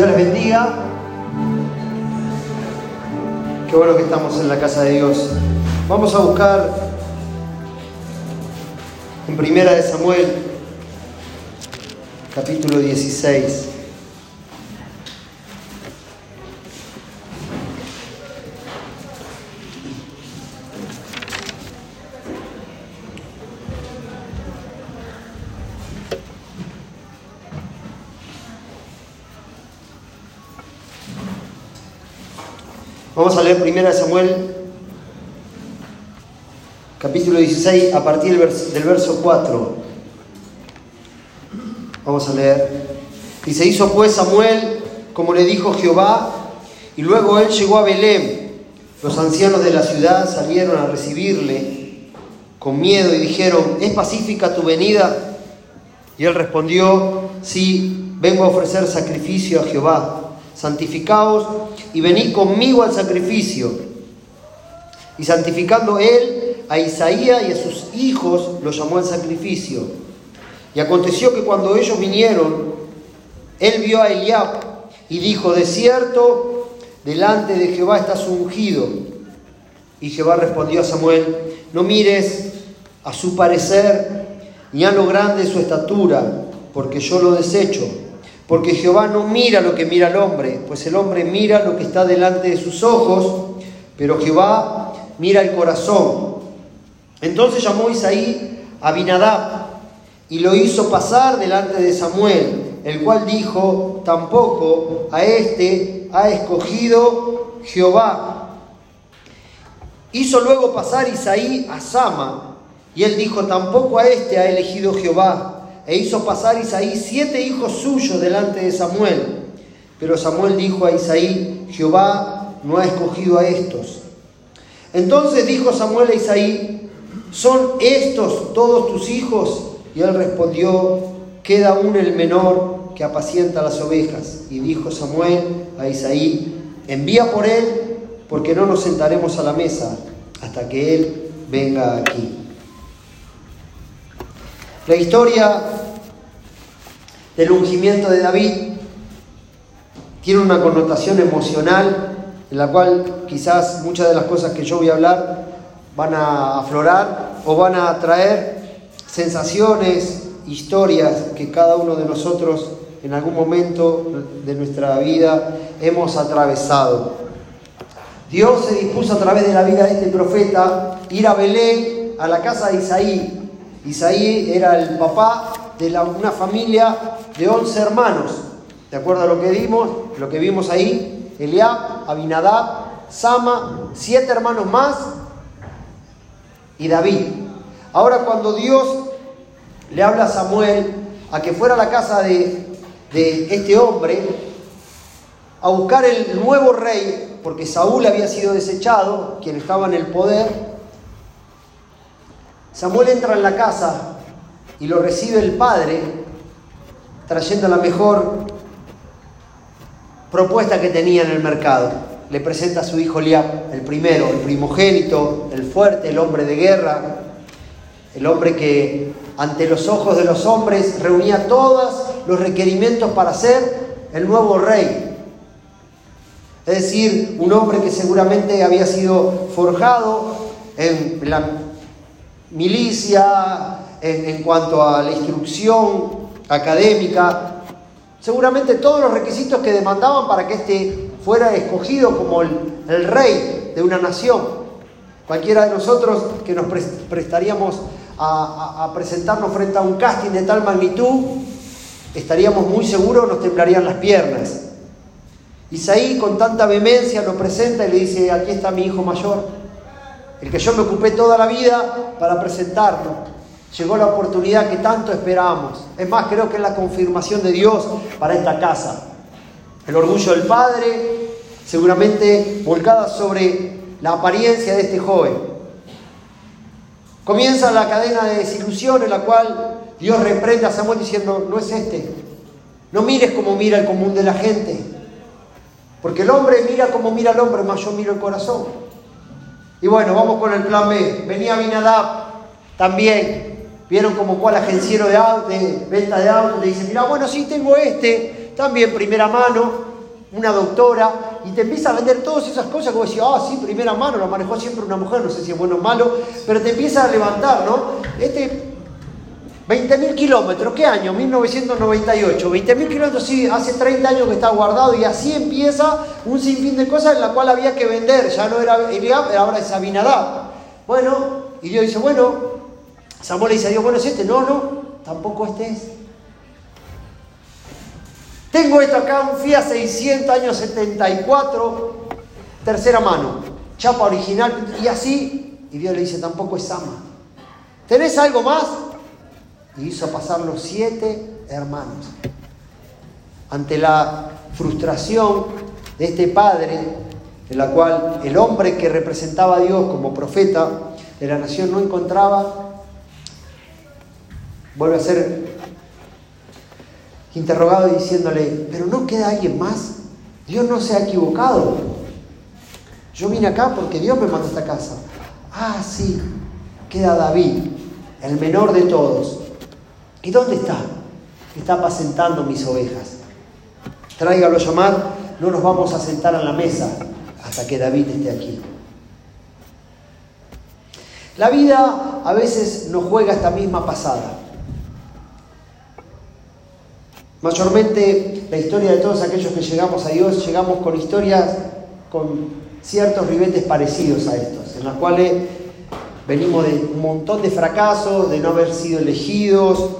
Dios les bendiga. Qué bueno que estamos en la casa de Dios. Vamos a buscar en Primera de Samuel, capítulo 16. Vamos a leer 1 Samuel, capítulo 16, a partir del verso 4. Vamos a leer. Y se hizo pues Samuel como le dijo Jehová, y luego él llegó a Belén. Los ancianos de la ciudad salieron a recibirle con miedo y dijeron, ¿es pacífica tu venida? Y él respondió, sí, vengo a ofrecer sacrificio a Jehová santificaos y venid conmigo al sacrificio. Y santificando él a Isaías y a sus hijos, los llamó al sacrificio. Y aconteció que cuando ellos vinieron, él vio a Eliab y dijo, de cierto, delante de Jehová estás ungido. Y Jehová respondió a Samuel, no mires a su parecer ni a lo grande de su estatura, porque yo lo desecho porque Jehová no mira lo que mira el hombre, pues el hombre mira lo que está delante de sus ojos, pero Jehová mira el corazón. Entonces llamó Isaí a Abinadab y lo hizo pasar delante de Samuel, el cual dijo, tampoco a este ha escogido Jehová. Hizo luego pasar Isaí a Sama, y él dijo, tampoco a este ha elegido Jehová e hizo pasar Isaí siete hijos suyos delante de Samuel. Pero Samuel dijo a Isaí, Jehová no ha escogido a estos. Entonces dijo Samuel a Isaí, ¿son estos todos tus hijos? Y él respondió, queda aún el menor que apacienta las ovejas. Y dijo Samuel a Isaí, envía por él, porque no nos sentaremos a la mesa hasta que él venga aquí. La historia del ungimiento de David tiene una connotación emocional en la cual quizás muchas de las cosas que yo voy a hablar van a aflorar o van a traer sensaciones, historias que cada uno de nosotros en algún momento de nuestra vida hemos atravesado. Dios se dispuso a través de la vida de este profeta ir a Belén, a la casa de Isaí, Isaí era el papá de una familia de 11 hermanos. ¿De acuerdo a lo que vimos? Lo que vimos ahí, Eliab, Abinadab, Sama, siete hermanos más y David. Ahora cuando Dios le habla a Samuel a que fuera a la casa de, de este hombre a buscar el nuevo rey, porque Saúl había sido desechado, quien estaba en el poder, Samuel entra en la casa y lo recibe el padre trayendo la mejor propuesta que tenía en el mercado. Le presenta a su hijo Liab, el primero, el primogénito, el fuerte, el hombre de guerra, el hombre que ante los ojos de los hombres reunía todos los requerimientos para ser el nuevo rey. Es decir, un hombre que seguramente había sido forjado en la milicia, en, cuanto a la instrucción académica, seguramente todos los requisitos que demandaban para que éste fuera escogido como el, rey de una nación. Cualquiera de nosotros que nos prestaríamos a, a, presentarnos frente a un casting de tal magnitud, estaríamos muy seguros, nos temblarían las piernas. Isaí con tanta vehemencia lo presenta y le dice, aquí está mi hijo mayor el que yo me ocupé toda la vida para presentarlo. Llegó la oportunidad que tanto esperábamos. Es más, creo que es la confirmación de Dios para esta casa. El orgullo del Padre, seguramente volcada sobre la apariencia de este joven. Comienza la cadena de desilusión en la cual Dios reprende a Samuel diciendo, no es este. No mires como mira el común de la gente. Porque el hombre mira como mira el hombre, más yo miro el corazón. Y bueno, vamos con el plan B. Venía Binadab también. Vieron como cual agenciero de, venta de autos le dice, mira, bueno, sí tengo este, también primera mano. una doctora, y te empieza a vender todas esas cosas como decía, ah, sí, primera mano, lo manejó siempre una mujer, no sé si es bueno o malo, pero te empieza a levantar, ¿no? Este 20.000 kilómetros, ¿qué año? 1998. 20.000 kilómetros, sí, hace 30 años que está guardado y así empieza un sinfín de cosas en la cual había que vender. Ya no era Eliab, ahora es Abinadab. Bueno, y Dios dice, bueno, Samuel le dice a Dios, bueno, es este. No, no, tampoco este es. Tengo esto acá, un Fiat 600 años 74, tercera mano, chapa original, y así, y Dios le dice, tampoco es Sama. ¿Tenés algo más? Y hizo pasar los siete hermanos. Ante la frustración de este padre, en la cual el hombre que representaba a Dios como profeta de la nación no encontraba, vuelve a ser interrogado diciéndole, pero no queda alguien más, Dios no se ha equivocado. Yo vine acá porque Dios me mandó a esta casa. Ah, sí, queda David, el menor de todos, ¿Y dónde está? Está apacentando mis ovejas. Tráigalo a llamar, no nos vamos a sentar a la mesa hasta que David esté aquí. La vida a veces nos juega esta misma pasada. Mayormente la historia de todos aquellos que llegamos a Dios, llegamos con historias con ciertos ribetes parecidos a estos, en las cuales venimos de un montón de fracasos, de no haber sido elegidos,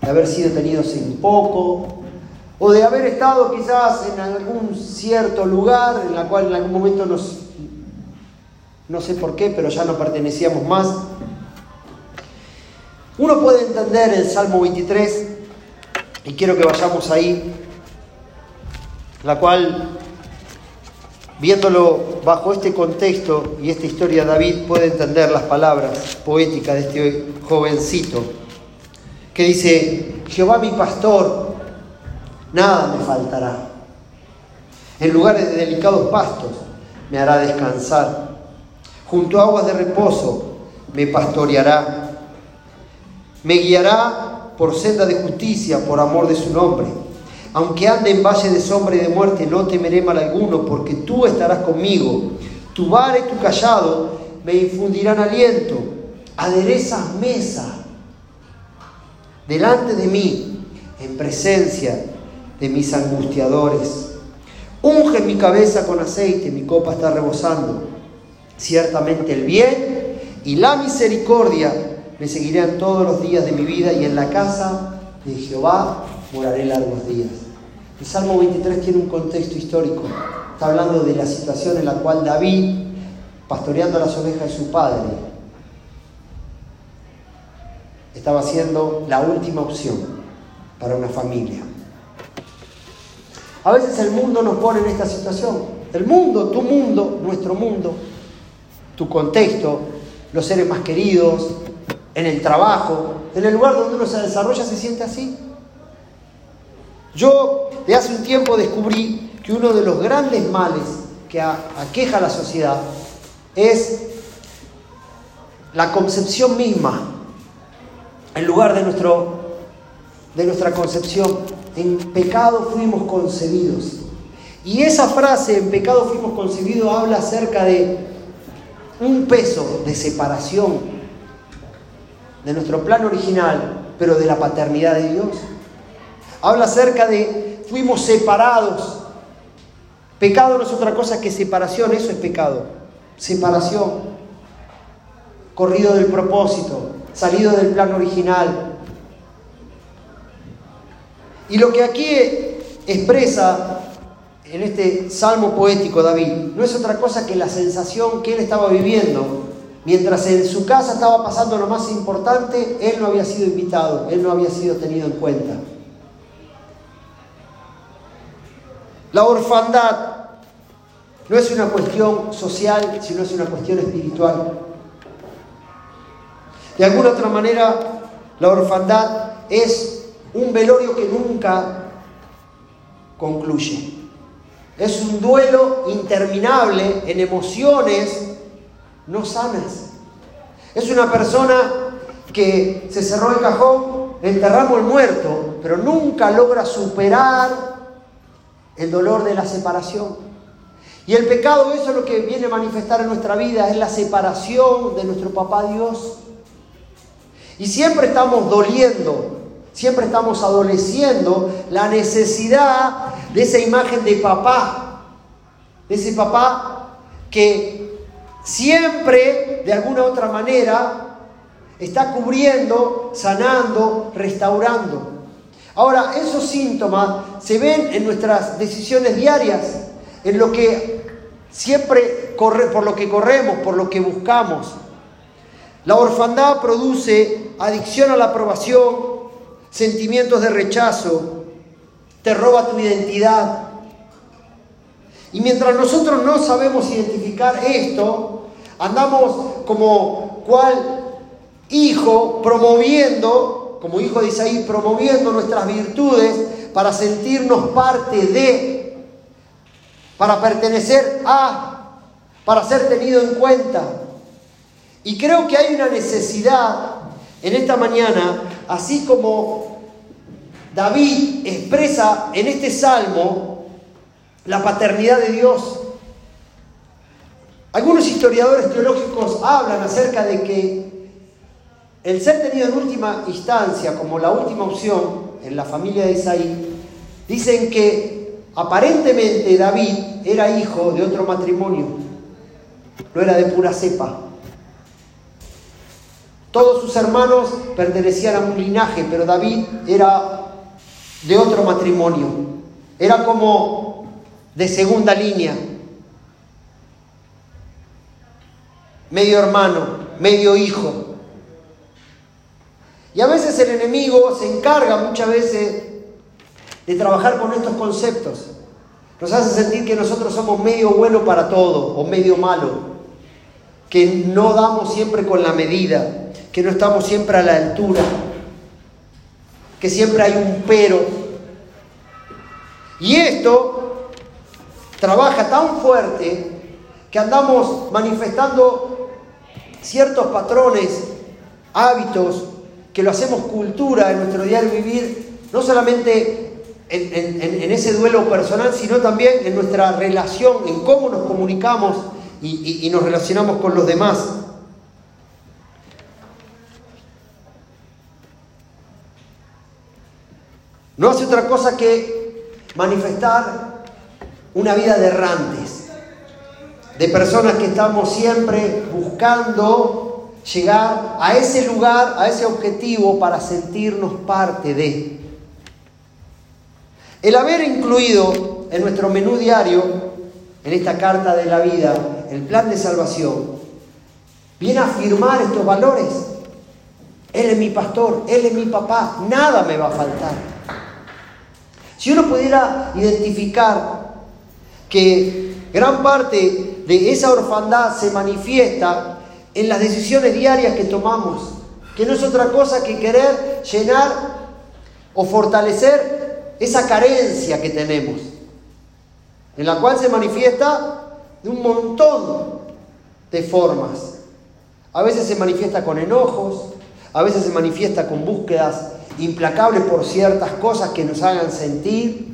de haber sido tenidos en poco, o de haber estado quizás en algún cierto lugar en la cual en algún momento nos, no sé por qué, pero ya no pertenecíamos más. Uno puede entender el Salmo 23, y quiero que vayamos ahí, la cual, viéndolo bajo este contexto y esta historia, David puede entender las palabras poéticas de este jovencito que dice, Jehová mi pastor, nada me faltará. En lugares de delicados pastos me hará descansar. Junto a aguas de reposo me pastoreará. Me guiará por senda de justicia, por amor de su nombre. Aunque ande en valle de sombra y de muerte, no temeré mal alguno, porque tú estarás conmigo. Tu vara y tu callado me infundirán aliento. Aderezas mesa delante de mí, en presencia de mis angustiadores. Unge mi cabeza con aceite, mi copa está rebosando. Ciertamente el bien y la misericordia me seguirán todos los días de mi vida y en la casa de Jehová moraré largos días. El Salmo 23 tiene un contexto histórico. Está hablando de la situación en la cual David, pastoreando las ovejas de su padre, estaba siendo la última opción para una familia. A veces el mundo nos pone en esta situación. El mundo, tu mundo, nuestro mundo, tu contexto, los seres más queridos, en el trabajo, en el lugar donde uno se desarrolla, se siente así. Yo de hace un tiempo descubrí que uno de los grandes males que aqueja a la sociedad es la concepción misma en lugar de, nuestro, de nuestra concepción. En pecado fuimos concebidos. Y esa frase, en pecado fuimos concebidos, habla acerca de un peso de separación de nuestro plan original, pero de la paternidad de Dios. Habla acerca de fuimos separados. Pecado no es otra cosa que separación, eso es pecado. Separación. Corrido del propósito, salido del plan original. Y lo que aquí expresa en este salmo poético David no es otra cosa que la sensación que él estaba viviendo. Mientras en su casa estaba pasando lo más importante, él no había sido invitado, él no había sido tenido en cuenta. La orfandad no es una cuestión social, sino es una cuestión espiritual. De alguna otra manera, la orfandad es un velorio que nunca concluye. Es un duelo interminable en emociones no sanas. Es una persona que se cerró el cajón, enterramos el muerto, pero nunca logra superar el dolor de la separación. Y el pecado, eso es lo que viene a manifestar en nuestra vida, es la separación de nuestro papá Dios. Y siempre estamos doliendo, siempre estamos adoleciendo la necesidad de esa imagen de papá, de ese papá que siempre, de alguna otra manera, está cubriendo, sanando, restaurando. Ahora, esos síntomas se ven en nuestras decisiones diarias, en lo que siempre corre, por lo que corremos, por lo que buscamos. La orfandad produce adicción a la aprobación, sentimientos de rechazo, te roba tu identidad. Y mientras nosotros no sabemos identificar esto, andamos como cual hijo promoviendo, como hijo de Isaí, promoviendo nuestras virtudes para sentirnos parte de, para pertenecer a, para ser tenido en cuenta. Y creo que hay una necesidad en esta mañana, así como David expresa en este salmo la paternidad de Dios. Algunos historiadores teológicos hablan acerca de que el ser tenido en última instancia como la última opción en la familia de Isaí, dicen que aparentemente David era hijo de otro matrimonio, no era de pura cepa. Todos sus hermanos pertenecían a un linaje, pero David era de otro matrimonio. Era como de segunda línea. Medio hermano, medio hijo. Y a veces el enemigo se encarga muchas veces de trabajar con estos conceptos. Nos hace sentir que nosotros somos medio bueno para todo o medio malo. Que no damos siempre con la medida, que no estamos siempre a la altura, que siempre hay un pero. Y esto trabaja tan fuerte que andamos manifestando ciertos patrones, hábitos, que lo hacemos cultura en nuestro diario vivir, no solamente en, ese duelo personal, sino también en nuestra relación, en cómo nos comunicamos y, y nos relacionamos con los demás. No hace otra cosa que manifestar una vida de errantes, de personas que estamos siempre buscando llegar a ese lugar, a ese objetivo para sentirnos parte de. El haber incluido en nuestro menú diario, en esta carta de la vida, el plan de salvación, viene a afirmar estos valores. Él es mi pastor, Él es mi papá, nada me va a faltar. Si uno pudiera identificar que gran parte de esa orfandad se manifiesta en las decisiones diarias que tomamos, que no es otra cosa que querer llenar o fortalecer esa carencia que tenemos, en la cual se manifiesta de un montón de formas. A veces se manifiesta con enojos, a veces se manifiesta con búsquedas implacables por ciertas cosas que nos hagan sentir,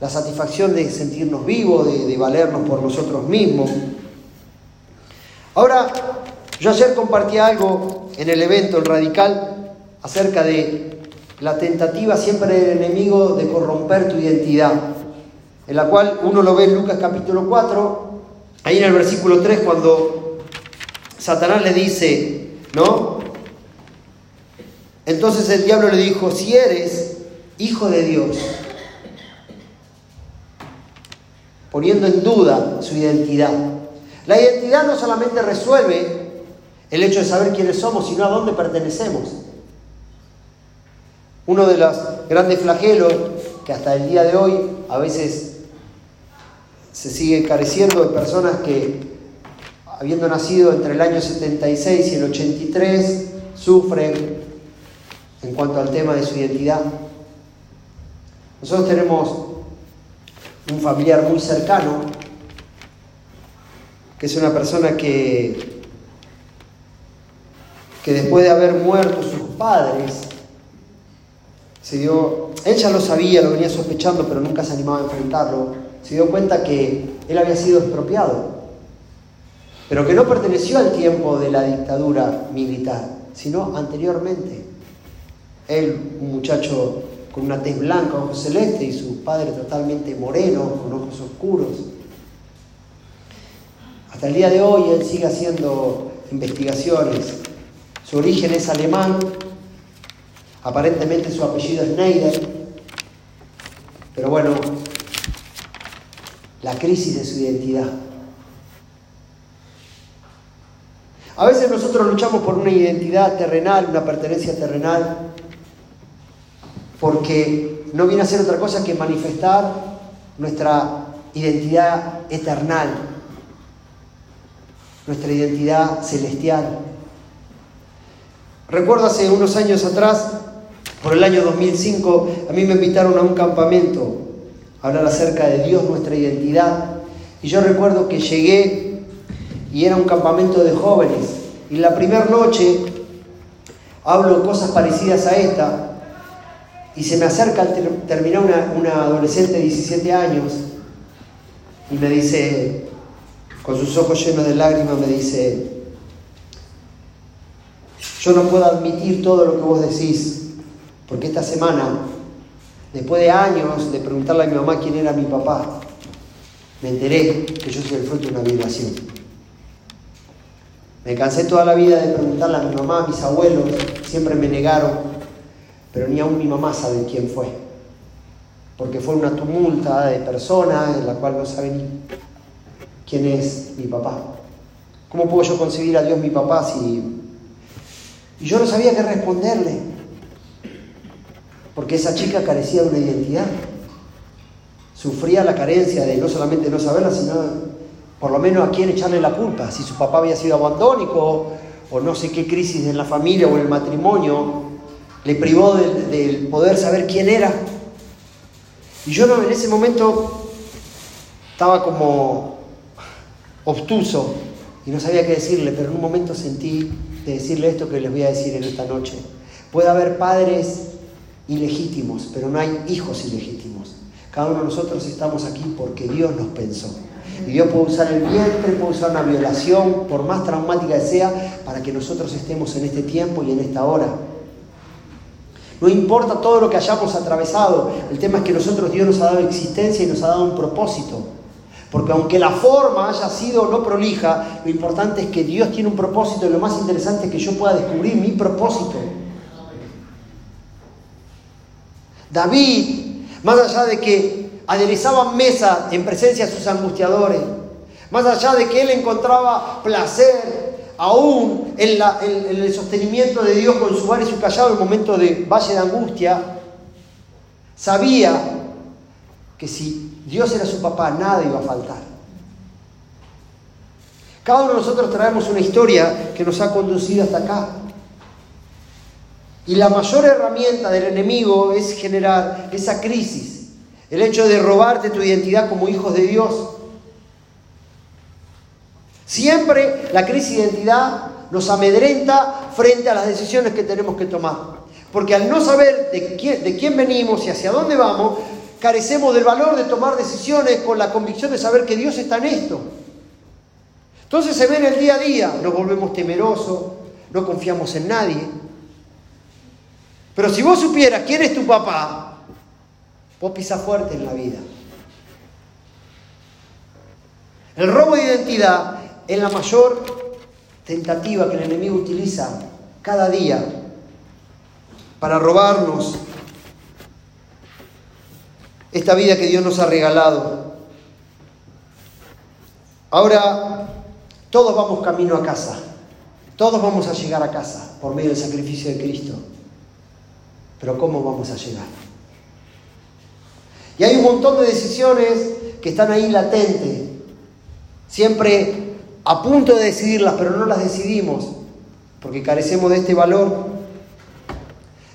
la satisfacción de sentirnos vivos, de, de valernos por nosotros mismos. Ahora, yo ayer compartí algo en el evento, el radical, acerca de la tentativa siempre del enemigo de corromper tu identidad, en la cual uno lo ve en Lucas capítulo 4, ahí en el versículo 3, cuando Satanás le dice, ¿no? Entonces el diablo le dijo, si eres hijo de Dios, poniendo en duda su identidad. La identidad no solamente resuelve el hecho de saber quiénes somos, sino a dónde pertenecemos. Uno de los grandes flagelos que hasta el día de hoy a veces se sigue careciendo de personas que, habiendo nacido entre el año 76 y el 83, sufren en cuanto al tema de su identidad. Nosotros tenemos un familiar muy cercano, que es una persona que que después de haber muerto sus padres, se dio, ya lo sabía, lo venía sospechando, pero nunca se animaba a enfrentarlo, se dio cuenta que él había sido expropiado, pero que no perteneció al tiempo de la dictadura militar, sino anteriormente. Él, un muchacho con una tez blanca, ojos celeste, y su padre totalmente moreno, con ojos oscuros. Hasta el día de hoy él sigue haciendo investigaciones. Su origen es alemán, aparentemente su apellido es Neider, pero bueno, la crisis de su identidad. A veces nosotros luchamos por una identidad terrenal, una pertenencia terrenal, porque no viene a ser otra cosa que manifestar nuestra identidad eternal, nuestra identidad celestial. Recuerdo hace unos años atrás, por el año 2005, a mí me invitaron a un campamento a hablar acerca de Dios, nuestra identidad. Y yo recuerdo que llegué y era un campamento de jóvenes. Y la primera noche hablo cosas parecidas a esta, y se me acerca al terminar una, adolescente de 17 años y me dice, con sus ojos llenos de lágrimas, me dice, yo no puedo admitir todo lo que vos decís, porque esta semana, después de años de preguntarle a mi mamá quién era mi papá, me enteré que yo soy el fruto de una violación. Me cansé toda la vida de preguntarle a mi mamá, a mis abuelos, siempre me negaron pero ni aún mi mamá sabe quién fue, porque fue una tumulta de personas en la cual no sabe ni quién es mi papá. ¿Cómo puedo yo concebir a Dios mi papá si... Y yo no sabía qué responderle, porque esa chica carecía de una identidad, sufría la carencia de no solamente no saberla, sino por lo menos a quién echarle la culpa, si su papá había sido abandónico o no sé qué crisis en la familia o en el matrimonio, le privó del, poder saber quién era. Y yo en ese momento estaba como obtuso y no sabía qué decirle, pero en un momento sentí de decirle esto que les voy a decir en esta noche. Puede haber padres ilegítimos, pero no hay hijos ilegítimos. Cada uno de nosotros estamos aquí porque Dios nos pensó. Y Dios puede usar el vientre, puede usar una violación, por más traumática que sea, para que nosotros estemos en este tiempo y en esta hora. No importa todo lo que hayamos atravesado, el tema es que nosotros Dios nos ha dado existencia y nos ha dado un propósito. Porque aunque la forma haya sido no prolija, lo importante es que Dios tiene un propósito y lo más interesante es que yo pueda descubrir mi propósito. David, más allá de que aderezaba mesa en presencia de sus angustiadores, más allá de que él encontraba placer aún en, el sostenimiento de Dios con su bar y su callado en el momento de valle de angustia, sabía que si Dios era su papá, nada iba a faltar. Cada uno de nosotros traemos una historia que nos ha conducido hasta acá. Y la mayor herramienta del enemigo es generar esa crisis, el hecho de robarte tu identidad como hijos de Dios Siempre la crisis de identidad nos amedrenta frente a las decisiones que tenemos que tomar. Porque al no saber de quién, venimos y hacia dónde vamos, carecemos del valor de tomar decisiones con la convicción de saber que Dios está en esto. Entonces se ve en el día a día, nos volvemos temerosos, no confiamos en nadie. Pero si vos supieras quién es tu papá, vos pisas fuerte en la vida. El robo de identidad es la mayor tentativa que el enemigo utiliza cada día para robarnos esta vida que Dios nos ha regalado. Ahora, todos vamos camino a casa, todos vamos a llegar a casa por medio del sacrificio de Cristo. Pero ¿cómo vamos a llegar? Y hay un montón de decisiones que están ahí latentes, siempre a punto de decidirlas, pero no las decidimos porque carecemos de este valor.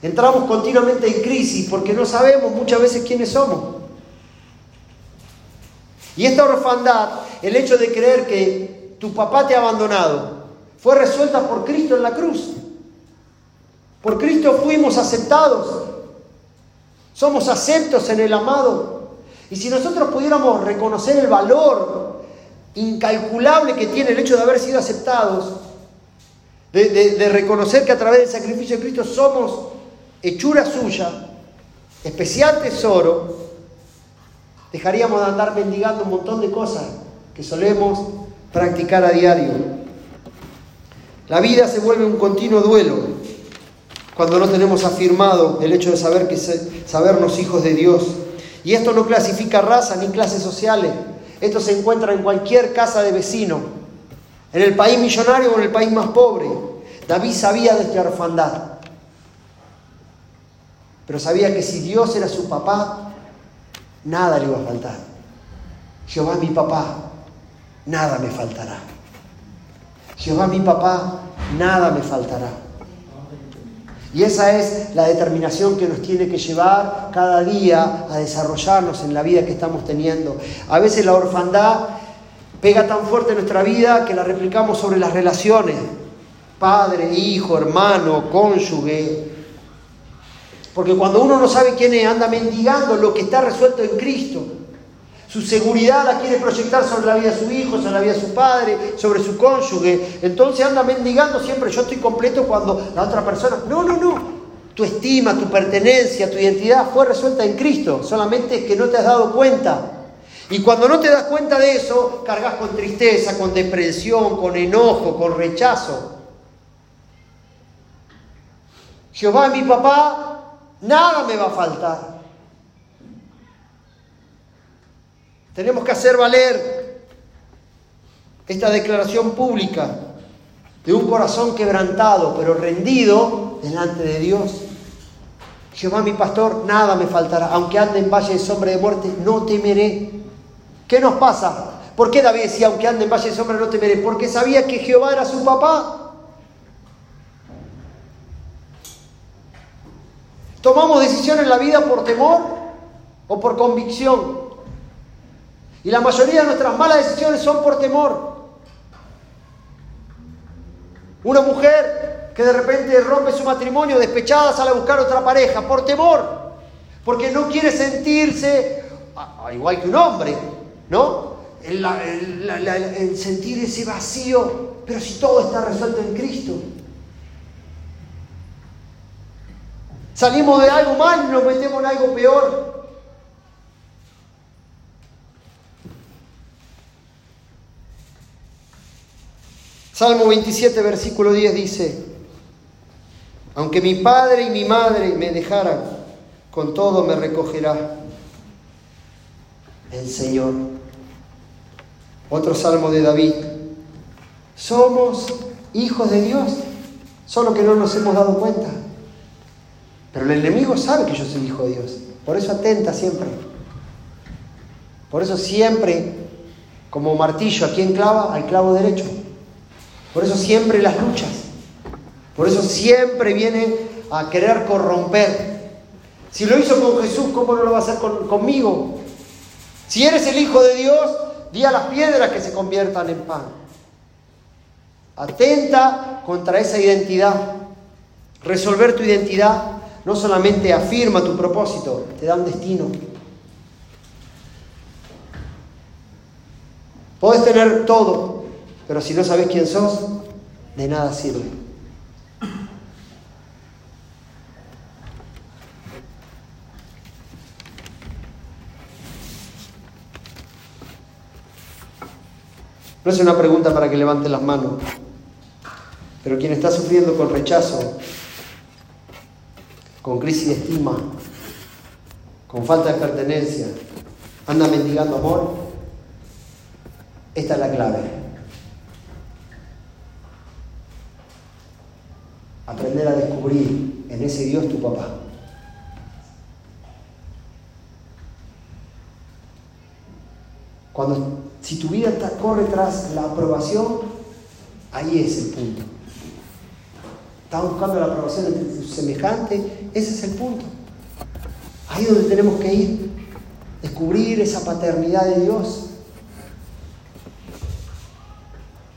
Entramos continuamente en crisis porque no sabemos muchas veces quiénes somos. Y esta orfandad, el hecho de creer que tu papá te ha abandonado, fue resuelta por Cristo en la cruz. Por Cristo fuimos aceptados. Somos aceptos en el amado. Y si nosotros pudiéramos reconocer el valor incalculable que tiene el hecho de haber sido aceptados, de, reconocer que a través del sacrificio de Cristo somos hechura suya, especial tesoro, dejaríamos de andar mendigando un montón de cosas que solemos practicar a diario. La vida se vuelve un continuo duelo cuando no tenemos afirmado el hecho de saber que sabernos hijos de Dios. Y esto no clasifica raza ni clases sociales. Esto se encuentra en cualquier casa de vecino, en el país millonario o en el país más pobre. David sabía de esta orfandad, pero sabía que si Dios era su papá, nada le iba a faltar. Jehová mi papá, nada me faltará. Jehová mi papá, nada me faltará. Y esa es la determinación que nos tiene que llevar cada día a desarrollarnos en la vida que estamos teniendo. A veces la orfandad pega tan fuerte en nuestra vida que la replicamos sobre las relaciones. Padre, hijo, hermano, cónyuge. Porque cuando uno no sabe quién es, anda mendigando lo que está resuelto en Cristo. Su seguridad la quiere proyectar sobre la vida de su hijo, sobre la vida de su padre, sobre su cónyuge. Entonces anda mendigando siempre, yo estoy completo cuando la otra persona... No, no, no. Tu estima, tu pertenencia, tu identidad fue resuelta en Cristo. Solamente es que no te has dado cuenta. Y cuando no te das cuenta de eso, cargas con tristeza, con depresión, con enojo, con rechazo. Jehová, mi papá, nada me va a faltar. Tenemos que hacer valer esta declaración pública de un corazón quebrantado, pero rendido delante de Dios. Jehová mi pastor, nada me faltará. Aunque ande en valle de sombra de muerte, no temeré. ¿Qué nos pasa? ¿Por qué David decía, aunque ande en valle de sombra, no temeré? Porque sabía que Jehová era su papá. ¿Tomamos decisiones en la vida por temor o por convicción? Y la mayoría de nuestras malas decisiones son por temor. Una mujer que de repente rompe su matrimonio despechada sale a buscar otra pareja por temor, porque no quiere sentirse igual que un hombre, ¿no? El, sentir ese vacío, pero si todo está resuelto en Cristo. Salimos de algo mal y nos metemos en algo peor. Salmo 27, versículo 10 dice, aunque mi padre y mi madre me dejaran, con todo me recogerá el Señor. Otro salmo de David, somos hijos de Dios, solo que no nos hemos dado cuenta. Pero el enemigo sabe que yo soy hijo de Dios, por eso atenta siempre. Por eso siempre, como martillo, ¿a quién clava? Al clavo derecho. Por eso siempre las luchas. Por eso siempre viene a querer corromper. Si lo hizo con Jesús, ¿cómo no lo va a hacer conmigo? Si eres el Hijo de Dios, di a las piedras que se conviertan en pan. Atenta contra esa identidad. Resolver tu identidad no solamente afirma tu propósito, te da un destino. Puedes tener todo, pero si no sabes quién sos, de nada sirve. No es una pregunta para que levanten las manos, pero quien está sufriendo con rechazo, con crisis de estima, con falta de pertenencia, anda mendigando amor, esta es la clave. Aprender a descubrir en ese Dios tu papá. Cuando, si tu vida corre tras la aprobación, ahí es el punto. Estás buscando la aprobación de tu semejante, ese es el punto. Ahí es donde tenemos que ir, descubrir esa paternidad de Dios.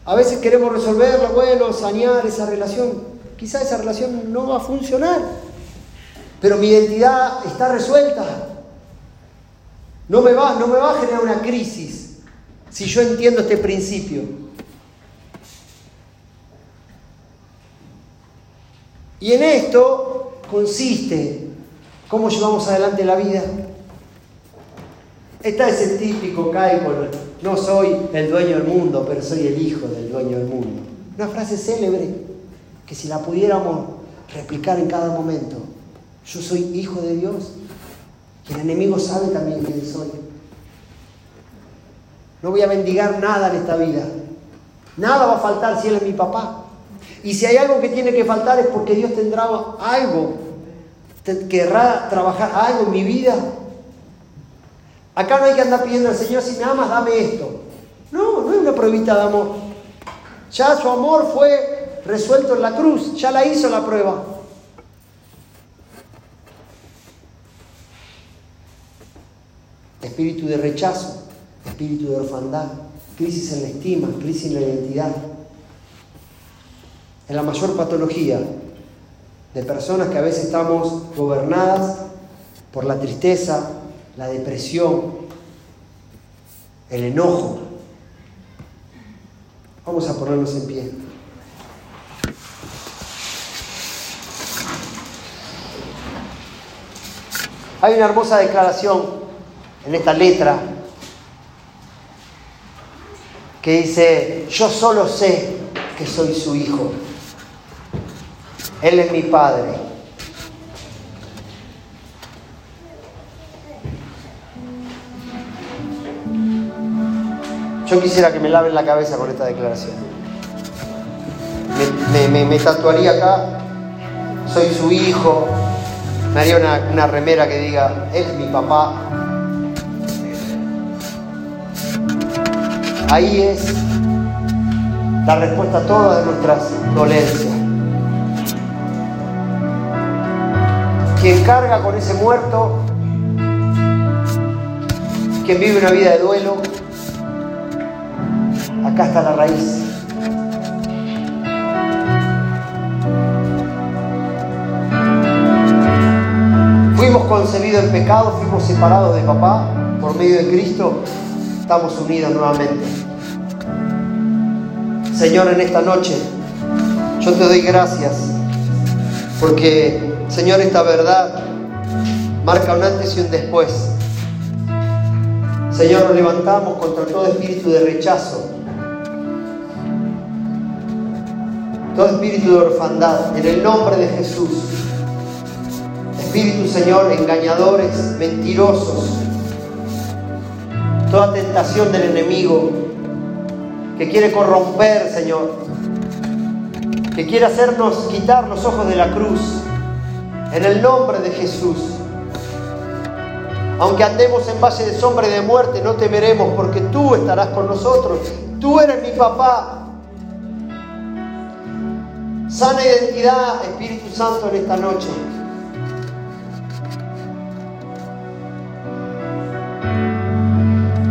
A veces queremos resolverlo, bueno, sanear esa relación quizá esa relación no va a funcionar. pero mi identidad está resuelta. No me va, no me va a generar una crisis si yo entiendo este principio. Y en esto consiste cómo llevamos adelante la vida. Está ese típico cálculo, no soy el dueño del mundo, pero soy el hijo del dueño del mundo. Una frase célebre que si la pudiéramos replicar en cada momento, yo soy hijo de Dios, y el enemigo sabe también quién soy. No voy a mendigar nada en esta vida. Nada va a faltar si Él es mi papá. Y si hay algo que tiene que faltar es porque Dios tendrá algo, querrá trabajar algo en mi vida. Acá no hay que andar pidiendo al Señor, si me amas, dame esto. No, no es una pruebita de amor. Ya su amor fue resuelto en la cruz, ya la hizo la prueba. Espíritu de rechazo, espíritu de orfandad, crisis en la estima, crisis en la identidad. Es la mayor patología de personas que a veces estamos gobernadas por la tristeza, la depresión, el enojo. Vamos a ponernos en pie. Hay una hermosa declaración en esta letra que dice, yo solo sé que soy su hijo. Él es mi Padre. Yo quisiera que me laven la cabeza con esta declaración. Me, tatuaría acá, soy su hijo, me haría una, una remera que diga, es mi papá. Ahí es la respuesta a todas nuestras dolencias. quien carga con ese muerto, quien vive una vida de duelo, acá está la raíz. Fuimos concebidos en pecado, fuimos separados de papá, por medio de Cristo, estamos unidos nuevamente. Señor, en esta noche, yo te doy gracias porque Señor, esta verdad marca un antes y un después. Señor, nos levantamos contra todo espíritu de rechazo, todo espíritu de orfandad, en el nombre de Jesús. Espíritu, Señor, engañadores, mentirosos, toda tentación del enemigo que quiere corromper, Señor, que quiere hacernos quitar los ojos de la cruz, en el nombre de Jesús. Aunque andemos en valle de sombra y de muerte, no temeremos porque tú estarás con nosotros. Tú eres mi papá. Sana identidad, Espíritu Santo, en esta noche.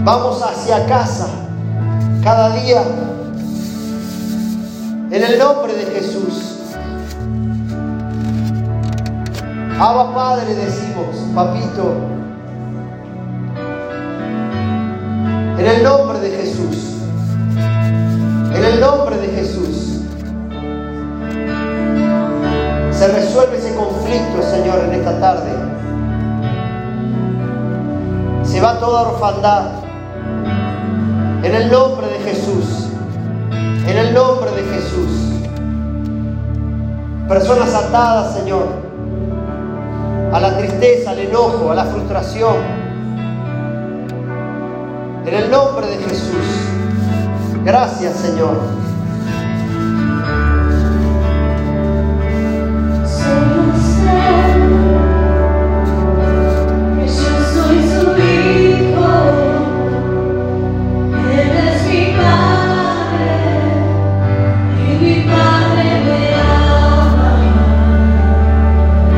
Vamos hacia casa cada día en el nombre de Jesús. Abba Padre decimos, papito, en el nombre de Jesús, en el nombre de Jesús, se resuelve ese conflicto, Señor, en esta tarde. Se va toda orfandad. En el nombre de Jesús. En el nombre de Jesús. Personas atadas, Señor a la tristeza, al enojo, a la frustración. En el nombre de Jesús. Gracias Señor.